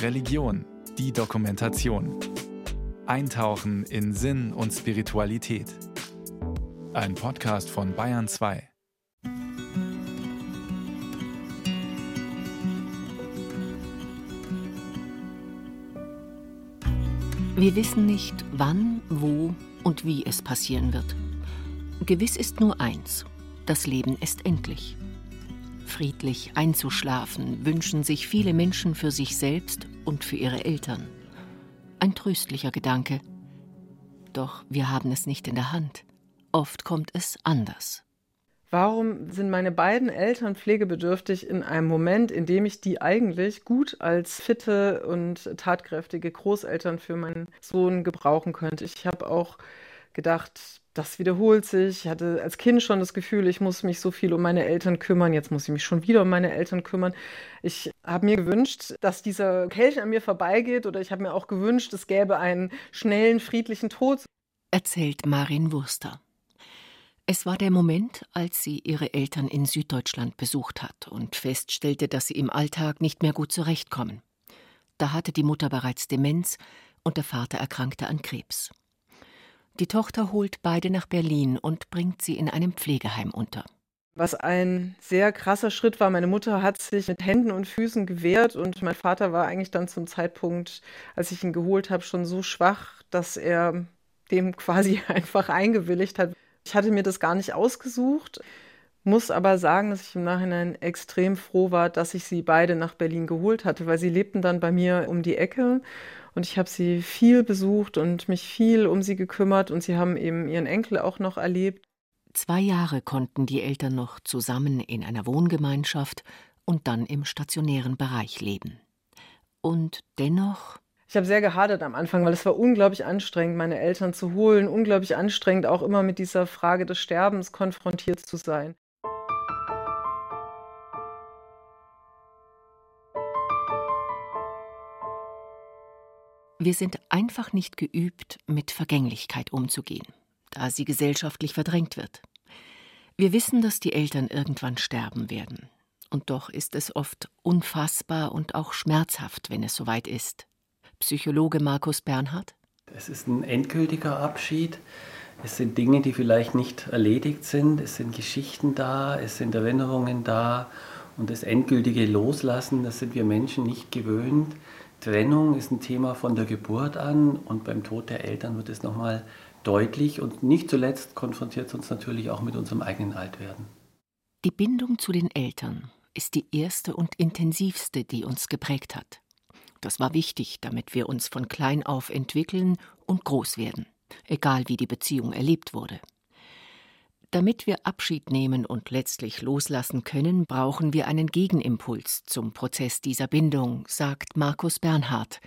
Religion, die Dokumentation. Eintauchen in Sinn und Spiritualität. Ein Podcast von Bayern 2. Wir wissen nicht, wann, wo und wie es passieren wird. Gewiss ist nur eins, das Leben ist endlich. Friedlich einzuschlafen wünschen sich viele Menschen für sich selbst und für ihre Eltern. Ein tröstlicher Gedanke. Doch wir haben es nicht in der Hand. Oft kommt es anders. Warum sind meine beiden Eltern pflegebedürftig in einem Moment, in dem ich die eigentlich gut als fitte und tatkräftige Großeltern für meinen Sohn gebrauchen könnte? Ich habe auch gedacht, das wiederholt sich. Ich hatte als Kind schon das Gefühl, ich muss mich so viel um meine Eltern kümmern. Jetzt muss ich mich schon wieder um meine Eltern kümmern. Ich habe mir gewünscht, dass dieser Kelch an mir vorbeigeht oder ich habe mir auch gewünscht, es gäbe einen schnellen, friedlichen Tod. Erzählt Marin Wurster. Es war der Moment, als sie ihre Eltern in Süddeutschland besucht hat und feststellte, dass sie im Alltag nicht mehr gut zurechtkommen. Da hatte die Mutter bereits Demenz und der Vater erkrankte an Krebs. Die Tochter holt beide nach Berlin und bringt sie in einem Pflegeheim unter. Was ein sehr krasser Schritt war. Meine Mutter hat sich mit Händen und Füßen gewehrt und mein Vater war eigentlich dann zum Zeitpunkt, als ich ihn geholt habe, schon so schwach, dass er dem quasi einfach eingewilligt hat. Ich hatte mir das gar nicht ausgesucht, muss aber sagen, dass ich im Nachhinein extrem froh war, dass ich sie beide nach Berlin geholt hatte, weil sie lebten dann bei mir um die Ecke und ich habe sie viel besucht und mich viel um sie gekümmert und sie haben eben ihren Enkel auch noch erlebt. Zwei Jahre konnten die Eltern noch zusammen in einer Wohngemeinschaft und dann im stationären Bereich leben. Und dennoch ich habe sehr gehadert am Anfang, weil es war unglaublich anstrengend, meine Eltern zu holen, unglaublich anstrengend, auch immer mit dieser Frage des Sterbens konfrontiert zu sein. Wir sind einfach nicht geübt, mit Vergänglichkeit umzugehen, da sie gesellschaftlich verdrängt wird. Wir wissen, dass die Eltern irgendwann sterben werden. Und doch ist es oft unfassbar und auch schmerzhaft, wenn es soweit ist. Psychologe Markus Bernhard? Es ist ein endgültiger Abschied. Es sind Dinge, die vielleicht nicht erledigt sind. Es sind Geschichten da, es sind Erinnerungen da. Und das endgültige Loslassen, das sind wir Menschen nicht gewöhnt. Trennung ist ein Thema von der Geburt an und beim Tod der Eltern wird es nochmal deutlich. Und nicht zuletzt konfrontiert es uns natürlich auch mit unserem eigenen Altwerden. Die Bindung zu den Eltern ist die erste und intensivste, die uns geprägt hat. Das war wichtig, damit wir uns von klein auf entwickeln und groß werden, egal wie die Beziehung erlebt wurde. Damit wir Abschied nehmen und letztlich loslassen können, brauchen wir einen Gegenimpuls zum Prozess dieser Bindung, sagt Markus Bernhard,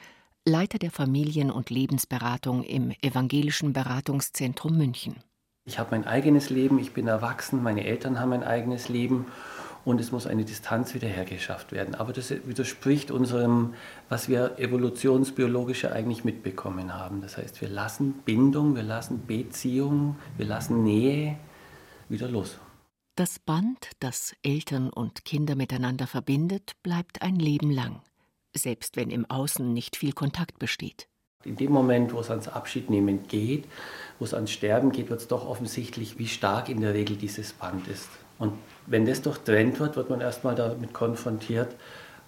Leiter der Familien- und Lebensberatung im Evangelischen Beratungszentrum München. Ich habe mein eigenes Leben, ich bin erwachsen, meine Eltern haben ein eigenes Leben und es muss eine Distanz wiederhergeschafft werden. Aber das widerspricht unserem, was wir evolutionsbiologisch eigentlich mitbekommen haben. Das heißt, wir lassen Bindung, wir lassen Beziehung, wir lassen Nähe wieder los. Das Band, das Eltern und Kinder miteinander verbindet, bleibt ein Leben lang, selbst wenn im Außen nicht viel Kontakt besteht. In dem Moment, wo es ans Abschiednehmen geht, wo es ans Sterben geht, wird es doch offensichtlich, wie stark in der Regel dieses Band ist. Und wenn das durchtrennt wird, wird man erstmal damit konfrontiert,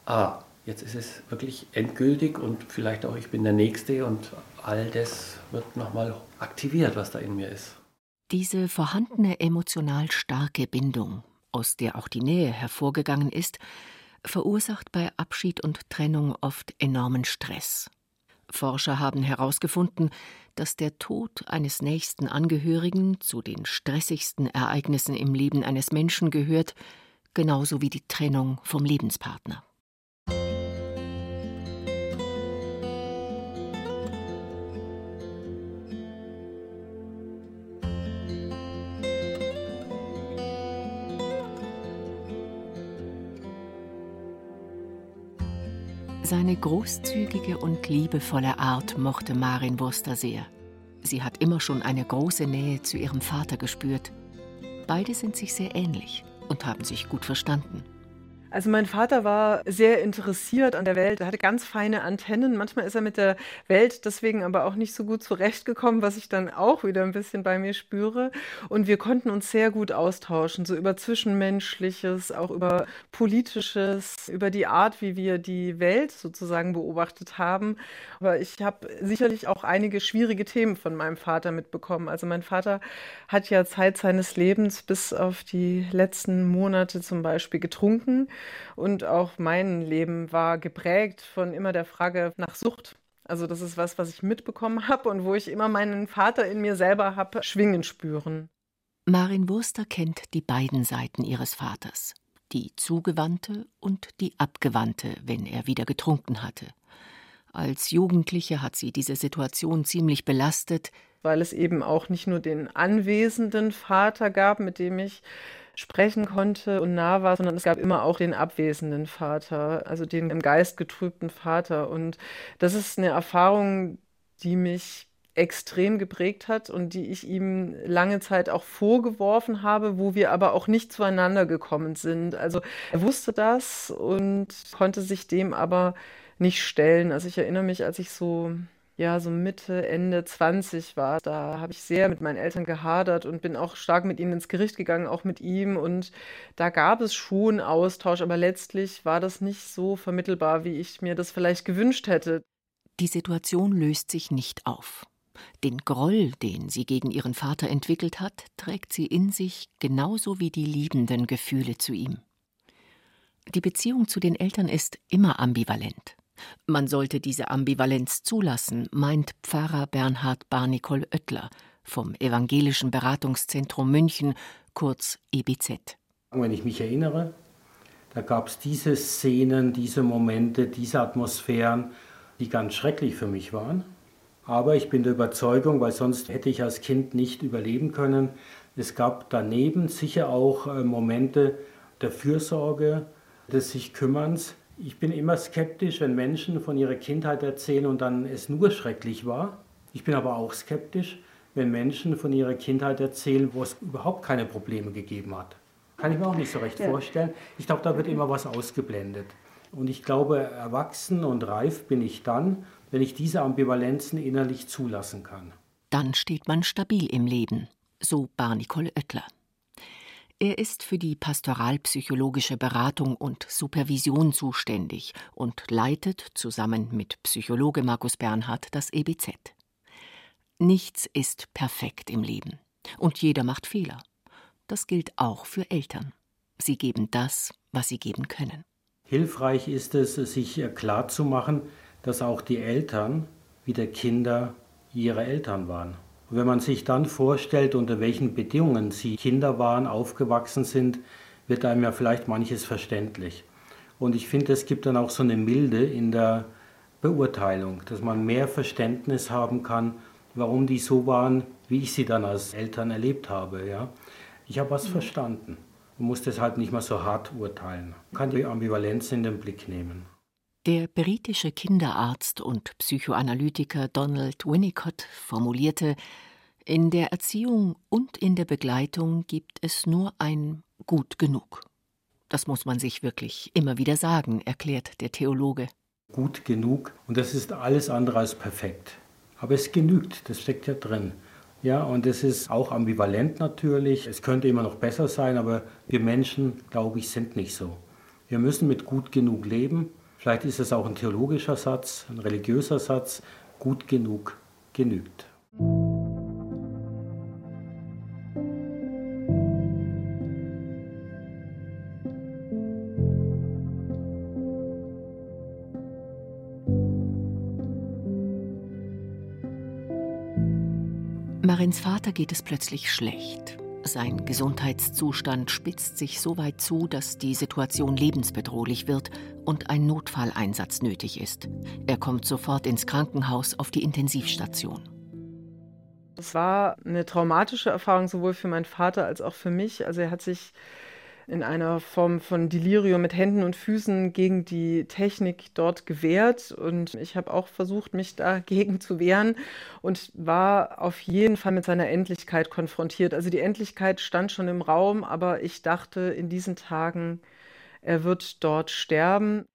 ah, jetzt ist es wirklich endgültig und vielleicht auch ich bin der Nächste und all das wird nochmal aktiviert, was da in mir ist. Diese vorhandene emotional starke Bindung, aus der auch die Nähe hervorgegangen ist, verursacht bei Abschied und Trennung oft enormen Stress. Forscher haben herausgefunden, dass der Tod eines nächsten Angehörigen zu den stressigsten Ereignissen im Leben eines Menschen gehört, genauso wie die Trennung vom Lebenspartner. Seine großzügige und liebevolle Art mochte Marin Wurster sehr. Sie hat immer schon eine große Nähe zu ihrem Vater gespürt. Beide sind sich sehr ähnlich und haben sich gut verstanden. Also mein Vater war sehr interessiert an der Welt. Er hatte ganz feine Antennen. Manchmal ist er mit der Welt deswegen aber auch nicht so gut zurechtgekommen, was ich dann auch wieder ein bisschen bei mir spüre. Und wir konnten uns sehr gut austauschen, so über Zwischenmenschliches, auch über Politisches, über die Art, wie wir die Welt sozusagen beobachtet haben. Aber ich habe sicherlich auch einige schwierige Themen von meinem Vater mitbekommen. Also mein Vater hat ja Zeit seines Lebens bis auf die letzten Monate zum Beispiel getrunken. Und auch mein Leben war geprägt von immer der Frage nach Sucht. Also das ist was, was ich mitbekommen habe und wo ich immer meinen Vater in mir selber habe schwingen spüren. Marin Wurster kennt die beiden Seiten ihres Vaters, die zugewandte und die abgewandte, wenn er wieder getrunken hatte. Als Jugendliche hat sie diese Situation ziemlich belastet, weil es eben auch nicht nur den anwesenden Vater gab, mit dem ich sprechen konnte und nah war, sondern es gab immer auch den abwesenden Vater, also den im Geist getrübten Vater. Und das ist eine Erfahrung, die mich extrem geprägt hat und die ich ihm lange Zeit auch vorgeworfen habe, wo wir aber auch nicht zueinander gekommen sind. Also er wusste das und konnte sich dem aber nicht stellen. Also ich erinnere mich, als ich so ja, so Mitte, Ende 20 war. Da habe ich sehr mit meinen Eltern gehadert und bin auch stark mit ihnen ins Gericht gegangen, auch mit ihm. Und da gab es schon Austausch, aber letztlich war das nicht so vermittelbar, wie ich mir das vielleicht gewünscht hätte. Die Situation löst sich nicht auf. Den Groll, den sie gegen ihren Vater entwickelt hat, trägt sie in sich genauso wie die liebenden Gefühle zu ihm. Die Beziehung zu den Eltern ist immer ambivalent. Man sollte diese Ambivalenz zulassen, meint Pfarrer Bernhard Barnicol Oettler vom Evangelischen Beratungszentrum München, kurz EBZ. Wenn ich mich erinnere, da gab es diese Szenen, diese Momente, diese Atmosphären, die ganz schrecklich für mich waren. Aber ich bin der Überzeugung, weil sonst hätte ich als Kind nicht überleben können, es gab daneben sicher auch äh, Momente der Fürsorge, des sich Kümmerns, ich bin immer skeptisch, wenn Menschen von ihrer Kindheit erzählen und dann es nur schrecklich war. Ich bin aber auch skeptisch, wenn Menschen von ihrer Kindheit erzählen, wo es überhaupt keine Probleme gegeben hat. Kann ich mir auch nicht so recht ja. vorstellen. Ich glaube, da wird immer was ausgeblendet. Und ich glaube, erwachsen und reif bin ich dann, wenn ich diese Ambivalenzen innerlich zulassen kann. Dann steht man stabil im Leben, so Barnicole Oettler. Er ist für die pastoralpsychologische Beratung und Supervision zuständig und leitet zusammen mit Psychologe Markus Bernhard das EBZ. Nichts ist perfekt im Leben und jeder macht Fehler. Das gilt auch für Eltern. Sie geben das, was sie geben können. Hilfreich ist es, sich klarzumachen, dass auch die Eltern wie der Kinder ihre Eltern waren. Und wenn man sich dann vorstellt, unter welchen Bedingungen sie Kinder waren, aufgewachsen sind, wird einem ja vielleicht manches verständlich. Und ich finde, es gibt dann auch so eine Milde in der Beurteilung, dass man mehr Verständnis haben kann, warum die so waren, wie ich sie dann als Eltern erlebt habe. Ja? Ich habe was mhm. verstanden und muss deshalb nicht mehr so hart urteilen. Man kann die Ambivalenz in den Blick nehmen. Der britische Kinderarzt und Psychoanalytiker Donald Winnicott formulierte In der Erziehung und in der Begleitung gibt es nur ein Gut genug. Das muss man sich wirklich immer wieder sagen, erklärt der Theologe. Gut genug und das ist alles andere als perfekt. Aber es genügt, das steckt ja drin. Ja, und es ist auch ambivalent natürlich. Es könnte immer noch besser sein, aber wir Menschen, glaube ich, sind nicht so. Wir müssen mit gut genug leben Vielleicht ist es auch ein theologischer Satz, ein religiöser Satz, gut genug genügt. Marins Vater geht es plötzlich schlecht. Sein Gesundheitszustand spitzt sich so weit zu, dass die Situation lebensbedrohlich wird und ein Notfalleinsatz nötig ist. Er kommt sofort ins Krankenhaus auf die Intensivstation. Es war eine traumatische Erfahrung sowohl für meinen Vater als auch für mich. Also er hat sich in einer Form von Delirium mit Händen und Füßen gegen die Technik dort gewehrt. Und ich habe auch versucht, mich dagegen zu wehren und war auf jeden Fall mit seiner Endlichkeit konfrontiert. Also die Endlichkeit stand schon im Raum, aber ich dachte in diesen Tagen, er wird dort sterben.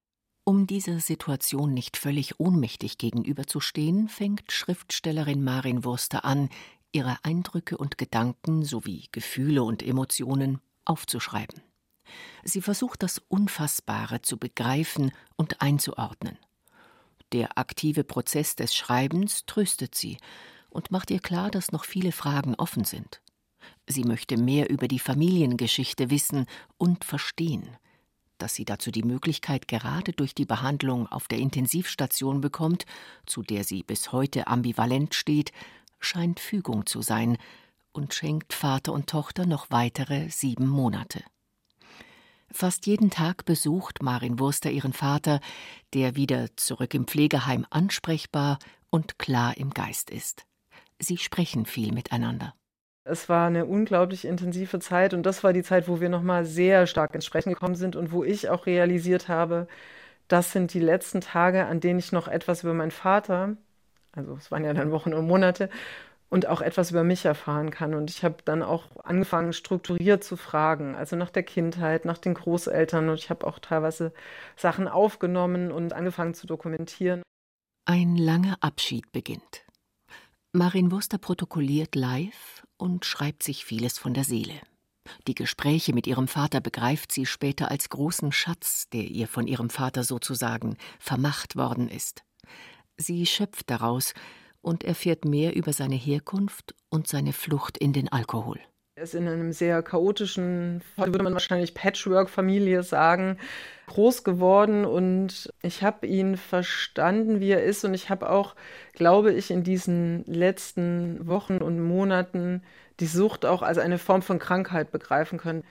Um dieser Situation nicht völlig ohnmächtig gegenüberzustehen, fängt Schriftstellerin Marin Wurster an, ihre Eindrücke und Gedanken sowie Gefühle und Emotionen aufzuschreiben. Sie versucht das Unfassbare zu begreifen und einzuordnen. Der aktive Prozess des Schreibens tröstet sie und macht ihr klar, dass noch viele Fragen offen sind. Sie möchte mehr über die Familiengeschichte wissen und verstehen. Dass sie dazu die Möglichkeit gerade durch die Behandlung auf der Intensivstation bekommt, zu der sie bis heute ambivalent steht, scheint Fügung zu sein und schenkt Vater und Tochter noch weitere sieben Monate. Fast jeden Tag besucht Marin Wurster ihren Vater, der wieder zurück im Pflegeheim ansprechbar und klar im Geist ist. Sie sprechen viel miteinander. Es war eine unglaublich intensive Zeit und das war die Zeit, wo wir nochmal sehr stark ins Sprechen gekommen sind und wo ich auch realisiert habe, das sind die letzten Tage, an denen ich noch etwas über meinen Vater, also es waren ja dann Wochen und Monate, und auch etwas über mich erfahren kann. Und ich habe dann auch angefangen, strukturiert zu fragen, also nach der Kindheit, nach den Großeltern. Und ich habe auch teilweise Sachen aufgenommen und angefangen zu dokumentieren. Ein langer Abschied beginnt. Marin Wurster protokolliert live und schreibt sich vieles von der Seele. Die Gespräche mit ihrem Vater begreift sie später als großen Schatz, der ihr von ihrem Vater sozusagen vermacht worden ist. Sie schöpft daraus, und erfährt mehr über seine Herkunft und seine Flucht in den Alkohol. Er ist in einem sehr chaotischen, würde man wahrscheinlich Patchwork-Familie sagen, groß geworden. Und ich habe ihn verstanden, wie er ist. Und ich habe auch, glaube ich, in diesen letzten Wochen und Monaten die Sucht auch als eine Form von Krankheit begreifen können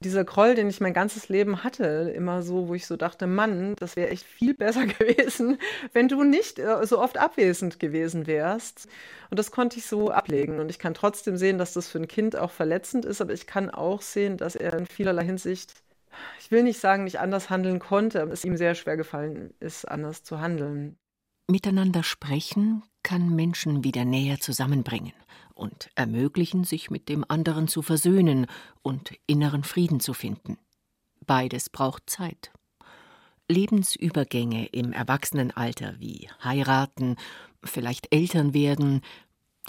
dieser Groll, den ich mein ganzes Leben hatte, immer so, wo ich so dachte, Mann, das wäre echt viel besser gewesen, wenn du nicht äh, so oft abwesend gewesen wärst. Und das konnte ich so ablegen. Und ich kann trotzdem sehen, dass das für ein Kind auch verletzend ist, aber ich kann auch sehen, dass er in vielerlei Hinsicht, ich will nicht sagen, nicht anders handeln konnte, aber es ihm sehr schwer gefallen ist, anders zu handeln. Miteinander sprechen kann Menschen wieder näher zusammenbringen und ermöglichen, sich mit dem anderen zu versöhnen und inneren Frieden zu finden. Beides braucht Zeit. Lebensübergänge im Erwachsenenalter wie heiraten, vielleicht Eltern werden,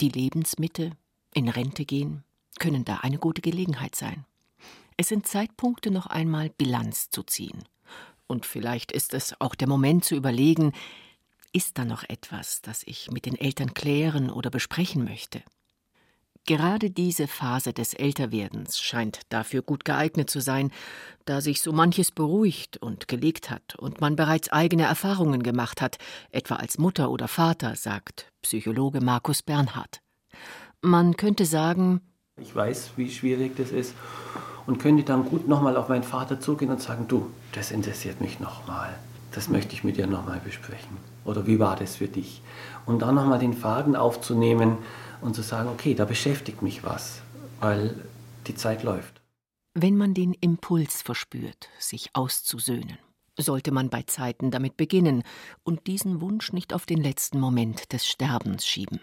die Lebensmitte, in Rente gehen, können da eine gute Gelegenheit sein. Es sind Zeitpunkte, noch einmal Bilanz zu ziehen. Und vielleicht ist es auch der Moment zu überlegen, ist da noch etwas, das ich mit den Eltern klären oder besprechen möchte? Gerade diese Phase des Älterwerdens scheint dafür gut geeignet zu sein, da sich so manches beruhigt und gelegt hat und man bereits eigene Erfahrungen gemacht hat, etwa als Mutter oder Vater, sagt Psychologe Markus Bernhard. Man könnte sagen, ich weiß, wie schwierig das ist und könnte dann gut nochmal auf meinen Vater zugehen und sagen, du, das interessiert mich nochmal. Das möchte ich mit dir nochmal besprechen. Oder wie war das für dich? Und dann nochmal den Faden aufzunehmen, und zu sagen, okay, da beschäftigt mich was, weil die Zeit läuft. Wenn man den Impuls verspürt, sich auszusöhnen, sollte man bei Zeiten damit beginnen und diesen Wunsch nicht auf den letzten Moment des Sterbens schieben.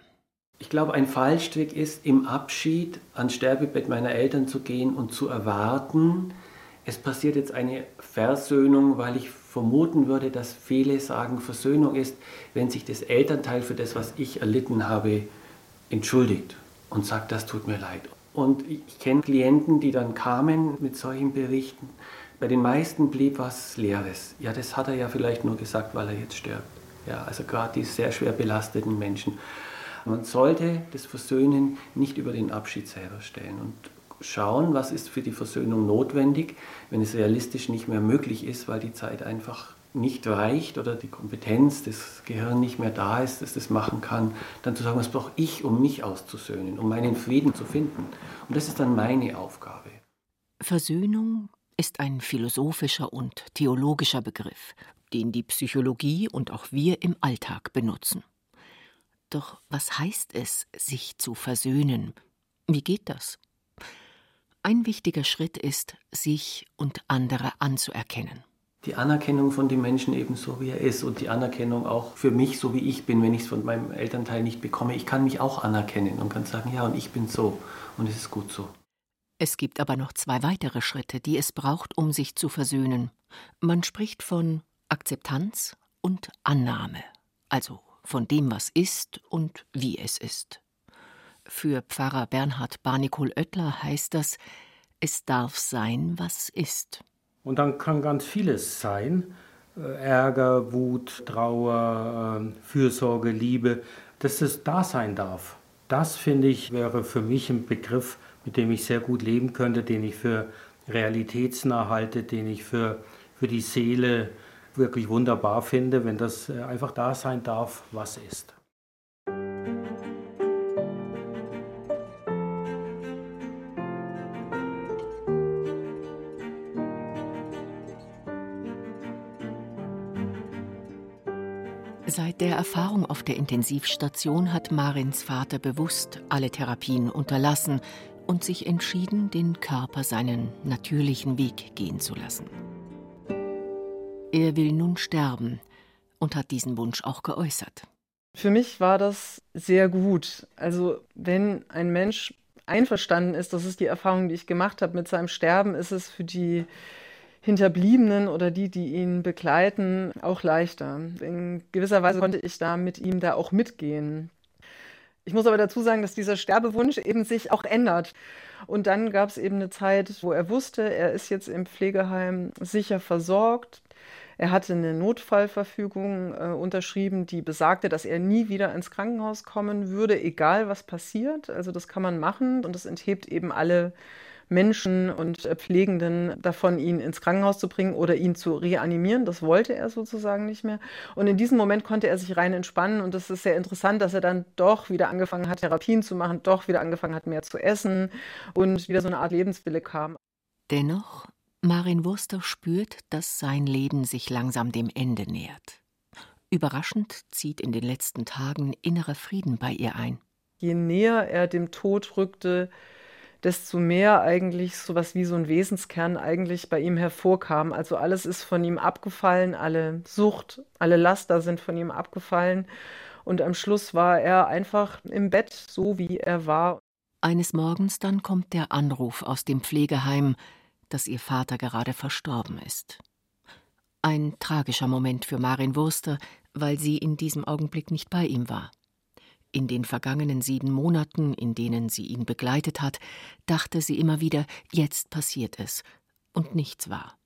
Ich glaube, ein Fallstrick ist, im Abschied ans Sterbebett meiner Eltern zu gehen und zu erwarten, es passiert jetzt eine Versöhnung, weil ich vermuten würde, dass viele sagen, Versöhnung ist, wenn sich das Elternteil für das, was ich erlitten habe, entschuldigt und sagt, das tut mir leid. Und ich kenne Klienten, die dann kamen mit solchen Berichten. Bei den meisten blieb was Leeres. Ja, das hat er ja vielleicht nur gesagt, weil er jetzt stirbt. Ja, also gerade die sehr schwer belasteten Menschen. Man sollte das Versöhnen nicht über den Abschied selber stellen und schauen, was ist für die Versöhnung notwendig, wenn es realistisch nicht mehr möglich ist, weil die Zeit einfach nicht reicht oder die Kompetenz des Gehirns nicht mehr da ist, dass das machen kann, dann zu sagen, was brauche ich, um mich auszusöhnen, um meinen Frieden zu finden. Und das ist dann meine Aufgabe. Versöhnung ist ein philosophischer und theologischer Begriff, den die Psychologie und auch wir im Alltag benutzen. Doch was heißt es, sich zu versöhnen? Wie geht das? Ein wichtiger Schritt ist, sich und andere anzuerkennen die Anerkennung von dem Menschen eben so, wie er ist und die Anerkennung auch für mich, so wie ich bin, wenn ich es von meinem Elternteil nicht bekomme. Ich kann mich auch anerkennen und kann sagen, ja, und ich bin so und es ist gut so. Es gibt aber noch zwei weitere Schritte, die es braucht, um sich zu versöhnen. Man spricht von Akzeptanz und Annahme, also von dem, was ist und wie es ist. Für Pfarrer Bernhard Barnikol Oettler heißt das, es darf sein, was ist. Und dann kann ganz vieles sein. Äh, Ärger, Wut, Trauer, ähm, Fürsorge, Liebe, dass es da sein darf. Das, finde ich, wäre für mich ein Begriff, mit dem ich sehr gut leben könnte, den ich für realitätsnah halte, den ich für, für die Seele wirklich wunderbar finde, wenn das äh, einfach da sein darf, was ist. Seit der Erfahrung auf der Intensivstation hat Marins Vater bewusst alle Therapien unterlassen und sich entschieden, den Körper seinen natürlichen Weg gehen zu lassen. Er will nun sterben und hat diesen Wunsch auch geäußert. Für mich war das sehr gut. Also wenn ein Mensch einverstanden ist, das ist die Erfahrung, die ich gemacht habe mit seinem Sterben, ist es für die Hinterbliebenen oder die, die ihn begleiten, auch leichter. In gewisser Weise konnte ich da mit ihm da auch mitgehen. Ich muss aber dazu sagen, dass dieser Sterbewunsch eben sich auch ändert. Und dann gab es eben eine Zeit, wo er wusste, er ist jetzt im Pflegeheim sicher versorgt. Er hatte eine Notfallverfügung äh, unterschrieben, die besagte, dass er nie wieder ins Krankenhaus kommen würde, egal was passiert. Also das kann man machen und das enthebt eben alle Menschen und äh, Pflegenden davon, ihn ins Krankenhaus zu bringen oder ihn zu reanimieren. Das wollte er sozusagen nicht mehr. Und in diesem Moment konnte er sich rein entspannen. Und das ist sehr interessant, dass er dann doch wieder angefangen hat, Therapien zu machen, doch wieder angefangen hat, mehr zu essen und wieder so eine Art Lebenswille kam. Dennoch, Marin Wurster spürt, dass sein Leben sich langsam dem Ende nähert. Überraschend zieht in den letzten Tagen innerer Frieden bei ihr ein. Je näher er dem Tod rückte, desto mehr eigentlich so was wie so ein Wesenskern eigentlich bei ihm hervorkam. Also alles ist von ihm abgefallen, alle Sucht, alle Laster sind von ihm abgefallen. Und am Schluss war er einfach im Bett, so wie er war. Eines Morgens dann kommt der Anruf aus dem Pflegeheim, dass ihr Vater gerade verstorben ist. Ein tragischer Moment für Marin Wurster, weil sie in diesem Augenblick nicht bei ihm war. In den vergangenen sieben Monaten, in denen sie ihn begleitet hat, dachte sie immer wieder, jetzt passiert es. Und nichts war.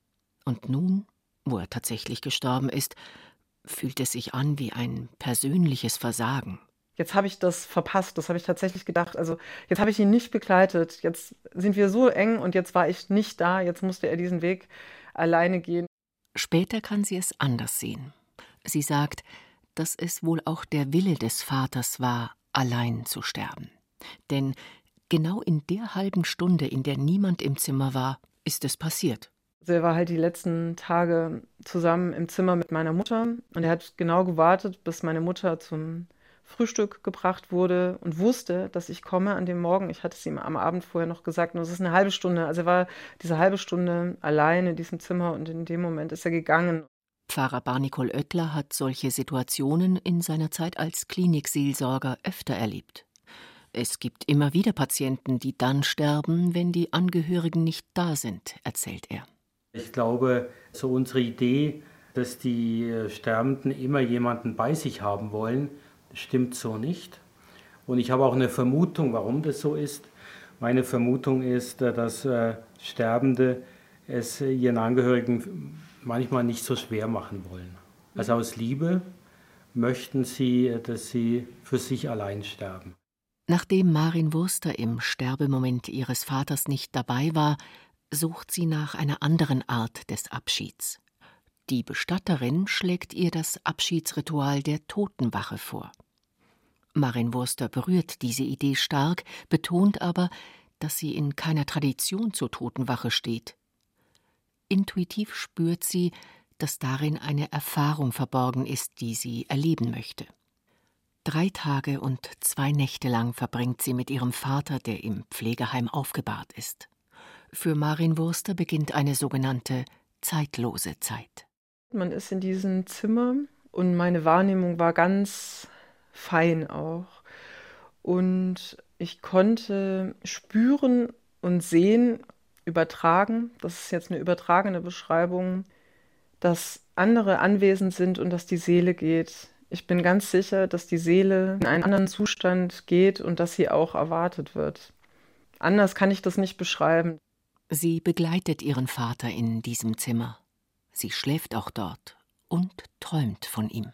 Und nun, wo er tatsächlich gestorben ist, fühlt es sich an wie ein persönliches Versagen. Jetzt habe ich das verpasst, das habe ich tatsächlich gedacht. Also jetzt habe ich ihn nicht begleitet, jetzt sind wir so eng und jetzt war ich nicht da, jetzt musste er diesen Weg alleine gehen. Später kann sie es anders sehen. Sie sagt, dass es wohl auch der Wille des Vaters war, allein zu sterben. Denn genau in der halben Stunde, in der niemand im Zimmer war, ist es passiert. Also er war halt die letzten Tage zusammen im Zimmer mit meiner Mutter und er hat genau gewartet, bis meine Mutter zum Frühstück gebracht wurde und wusste, dass ich komme an dem Morgen. Ich hatte es ihm am Abend vorher noch gesagt, nur es ist eine halbe Stunde. Also er war diese halbe Stunde allein in diesem Zimmer und in dem Moment ist er gegangen. Pfarrer Barnikol Oettler hat solche Situationen in seiner Zeit als Klinikseelsorger öfter erlebt. Es gibt immer wieder Patienten, die dann sterben, wenn die Angehörigen nicht da sind, erzählt er. Ich glaube, so unsere Idee, dass die äh, Sterbenden immer jemanden bei sich haben wollen, stimmt so nicht. Und ich habe auch eine Vermutung, warum das so ist. Meine Vermutung ist, äh, dass äh, Sterbende es ihren Angehörigen manchmal nicht so schwer machen wollen. Also aus Liebe möchten sie, dass sie für sich allein sterben. Nachdem Marin Wurster im Sterbemoment ihres Vaters nicht dabei war, sucht sie nach einer anderen Art des Abschieds. Die Bestatterin schlägt ihr das Abschiedsritual der Totenwache vor. Marin Wurster berührt diese Idee stark, betont aber, dass sie in keiner Tradition zur Totenwache steht. Intuitiv spürt sie, dass darin eine Erfahrung verborgen ist, die sie erleben möchte. Drei Tage und zwei Nächte lang verbringt sie mit ihrem Vater, der im Pflegeheim aufgebahrt ist. Für Marin Wurster beginnt eine sogenannte zeitlose Zeit. Man ist in diesem Zimmer und meine Wahrnehmung war ganz fein auch. Und ich konnte spüren und sehen, übertragen, das ist jetzt eine übertragene Beschreibung, dass andere anwesend sind und dass die Seele geht. Ich bin ganz sicher, dass die Seele in einen anderen Zustand geht und dass sie auch erwartet wird. Anders kann ich das nicht beschreiben. Sie begleitet ihren Vater in diesem Zimmer. Sie schläft auch dort und träumt von ihm.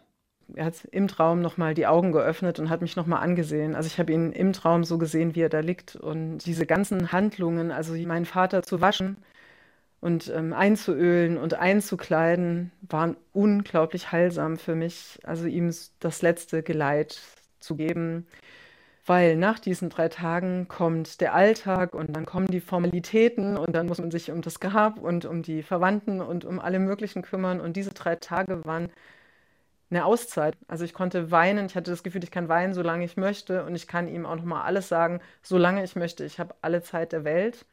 Er hat im Traum nochmal die Augen geöffnet und hat mich nochmal angesehen. Also ich habe ihn im Traum so gesehen, wie er da liegt. Und diese ganzen Handlungen, also meinen Vater zu waschen und ähm, einzuölen und einzukleiden, waren unglaublich heilsam für mich. Also ihm das letzte Geleit zu geben. Weil nach diesen drei Tagen kommt der Alltag und dann kommen die Formalitäten und dann muss man sich um das Grab und um die Verwandten und um alle möglichen kümmern. Und diese drei Tage waren eine Auszeit. Also ich konnte weinen, ich hatte das Gefühl, ich kann weinen, solange ich möchte und ich kann ihm auch nochmal alles sagen, solange ich möchte. Ich habe alle Zeit der Welt.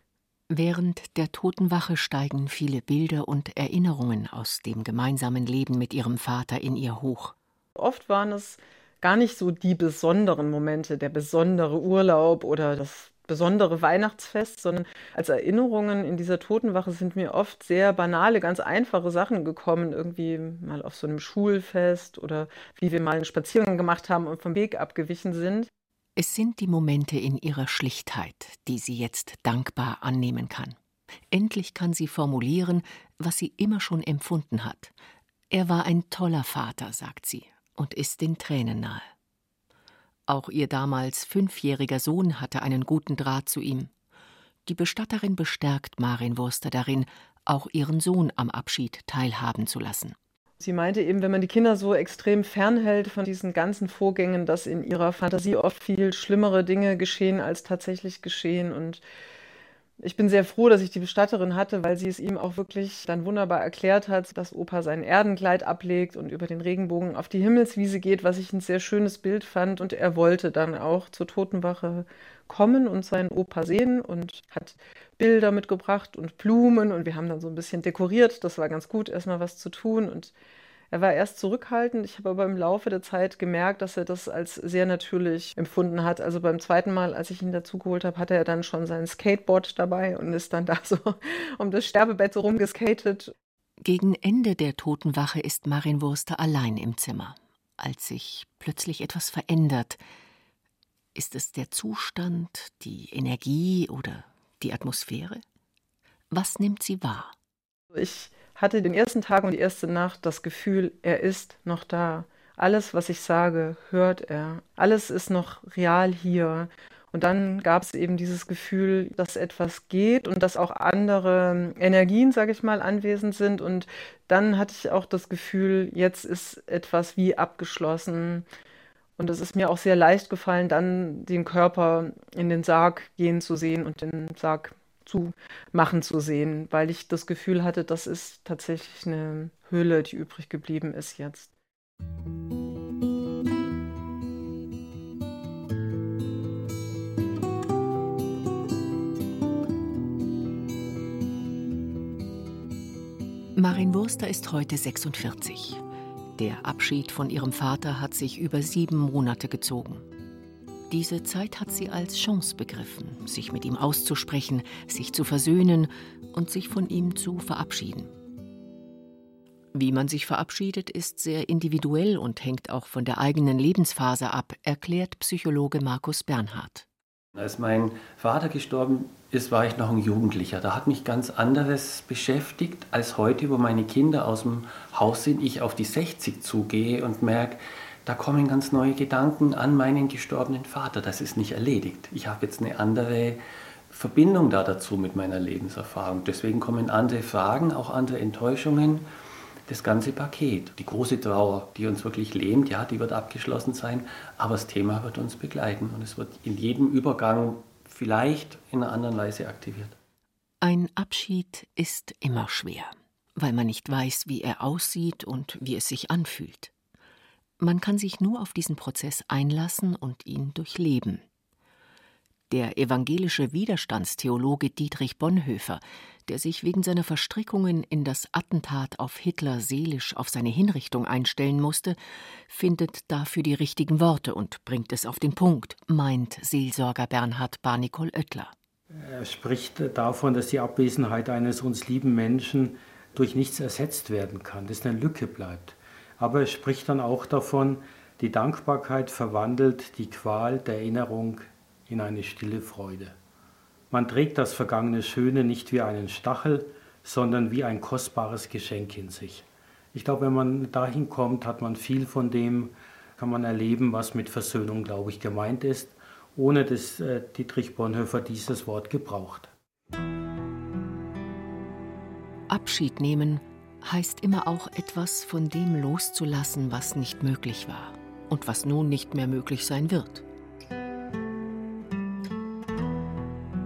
Während der Totenwache steigen viele Bilder und Erinnerungen aus dem gemeinsamen Leben mit ihrem Vater in ihr hoch. Oft waren es gar nicht so die besonderen Momente, der besondere Urlaub oder das besondere Weihnachtsfest, sondern als Erinnerungen in dieser Totenwache sind mir oft sehr banale, ganz einfache Sachen gekommen, irgendwie mal auf so einem Schulfest oder wie wir mal einen Spaziergang gemacht haben und vom Weg abgewichen sind. Es sind die Momente in ihrer Schlichtheit, die sie jetzt dankbar annehmen kann. Endlich kann sie formulieren, was sie immer schon empfunden hat. Er war ein toller Vater, sagt sie, und ist den Tränen nahe. Auch ihr damals fünfjähriger Sohn hatte einen guten Draht zu ihm. Die Bestatterin bestärkt Marin Wurster darin, auch ihren Sohn am Abschied teilhaben zu lassen. Sie meinte eben, wenn man die Kinder so extrem fernhält von diesen ganzen Vorgängen, dass in ihrer Fantasie oft viel schlimmere Dinge geschehen, als tatsächlich geschehen. Und ich bin sehr froh, dass ich die Bestatterin hatte, weil sie es ihm auch wirklich dann wunderbar erklärt hat, dass Opa sein Erdenkleid ablegt und über den Regenbogen auf die Himmelswiese geht, was ich ein sehr schönes Bild fand. Und er wollte dann auch zur Totenwache kommen und seinen Opa sehen und hat Bilder mitgebracht und Blumen und wir haben dann so ein bisschen dekoriert. Das war ganz gut, erstmal was zu tun und er war erst zurückhaltend, ich habe aber im Laufe der Zeit gemerkt, dass er das als sehr natürlich empfunden hat. Also beim zweiten Mal, als ich ihn dazugeholt habe, hatte er dann schon sein Skateboard dabei und ist dann da so um das Sterbebett so rumgeskatet. Gegen Ende der Totenwache ist Marin Wurster allein im Zimmer, als sich plötzlich etwas verändert. Ist es der Zustand, die Energie oder die Atmosphäre? Was nimmt sie wahr? Ich hatte den ersten Tag und die erste Nacht das Gefühl, er ist noch da. Alles, was ich sage, hört er. Alles ist noch real hier. Und dann gab es eben dieses Gefühl, dass etwas geht und dass auch andere Energien, sage ich mal, anwesend sind. Und dann hatte ich auch das Gefühl, jetzt ist etwas wie abgeschlossen. Und es ist mir auch sehr leicht gefallen, dann den Körper in den Sarg gehen zu sehen und den Sarg zu machen zu sehen, weil ich das Gefühl hatte, das ist tatsächlich eine Höhle, die übrig geblieben ist jetzt. Marin Wurster ist heute 46. Der Abschied von ihrem Vater hat sich über sieben Monate gezogen. Diese Zeit hat sie als Chance begriffen, sich mit ihm auszusprechen, sich zu versöhnen und sich von ihm zu verabschieden. Wie man sich verabschiedet, ist sehr individuell und hängt auch von der eigenen Lebensphase ab, erklärt Psychologe Markus Bernhard. Als mein Vater gestorben ist, war ich noch ein Jugendlicher. Da hat mich ganz anderes beschäftigt als heute, wo meine Kinder aus dem Haus sind, ich auf die 60 zugehe und merke, da kommen ganz neue Gedanken an meinen gestorbenen Vater. Das ist nicht erledigt. Ich habe jetzt eine andere Verbindung da dazu mit meiner Lebenserfahrung. Deswegen kommen andere Fragen, auch andere Enttäuschungen. Das ganze Paket, die große Trauer, die uns wirklich lähmt, ja, die wird abgeschlossen sein, aber das Thema wird uns begleiten und es wird in jedem Übergang vielleicht in einer anderen Weise aktiviert. Ein Abschied ist immer schwer, weil man nicht weiß, wie er aussieht und wie es sich anfühlt. Man kann sich nur auf diesen Prozess einlassen und ihn durchleben. Der evangelische Widerstandstheologe Dietrich Bonhoeffer, der sich wegen seiner Verstrickungen in das Attentat auf Hitler seelisch auf seine Hinrichtung einstellen musste, findet dafür die richtigen Worte und bringt es auf den Punkt, meint Seelsorger Bernhard Barnicol Oettler. Er spricht davon, dass die Abwesenheit eines uns lieben Menschen durch nichts ersetzt werden kann, dass eine Lücke bleibt. Aber er spricht dann auch davon, die Dankbarkeit verwandelt die Qual der Erinnerung in eine stille Freude. Man trägt das vergangene Schöne nicht wie einen Stachel, sondern wie ein kostbares Geschenk in sich. Ich glaube, wenn man dahin kommt, hat man viel von dem, kann man erleben, was mit Versöhnung, glaube ich, gemeint ist, ohne dass äh, Dietrich Bonhoeffer dieses Wort gebraucht. Abschied nehmen heißt immer auch etwas von dem loszulassen, was nicht möglich war und was nun nicht mehr möglich sein wird.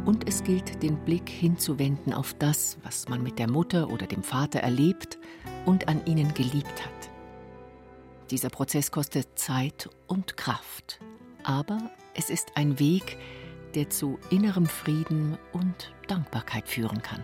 Und es gilt, den Blick hinzuwenden auf das, was man mit der Mutter oder dem Vater erlebt und an ihnen geliebt hat. Dieser Prozess kostet Zeit und Kraft, aber es ist ein Weg, der zu innerem Frieden und Dankbarkeit führen kann.